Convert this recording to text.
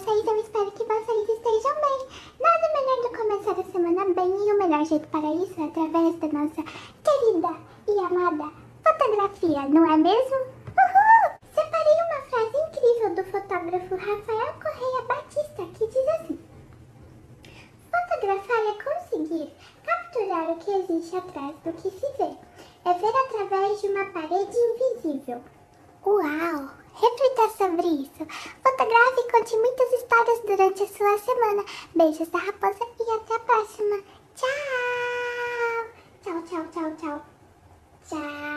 vocês? Eu espero que vocês estejam bem. Nada melhor do que começar a semana bem e o melhor jeito para isso é através da nossa querida e amada fotografia, não é mesmo? Uhul! Separei uma frase incrível do fotógrafo Rafael Correia Batista que diz assim: Fotografar é conseguir capturar o que existe atrás do que se vê. É ver através de uma parede invisível. Uau! Reflita sobre isso. Fotografe e conte muitas histórias durante a sua semana. Beijos da raposa e até a próxima. Tchau! Tchau, tchau, tchau, tchau. Tchau!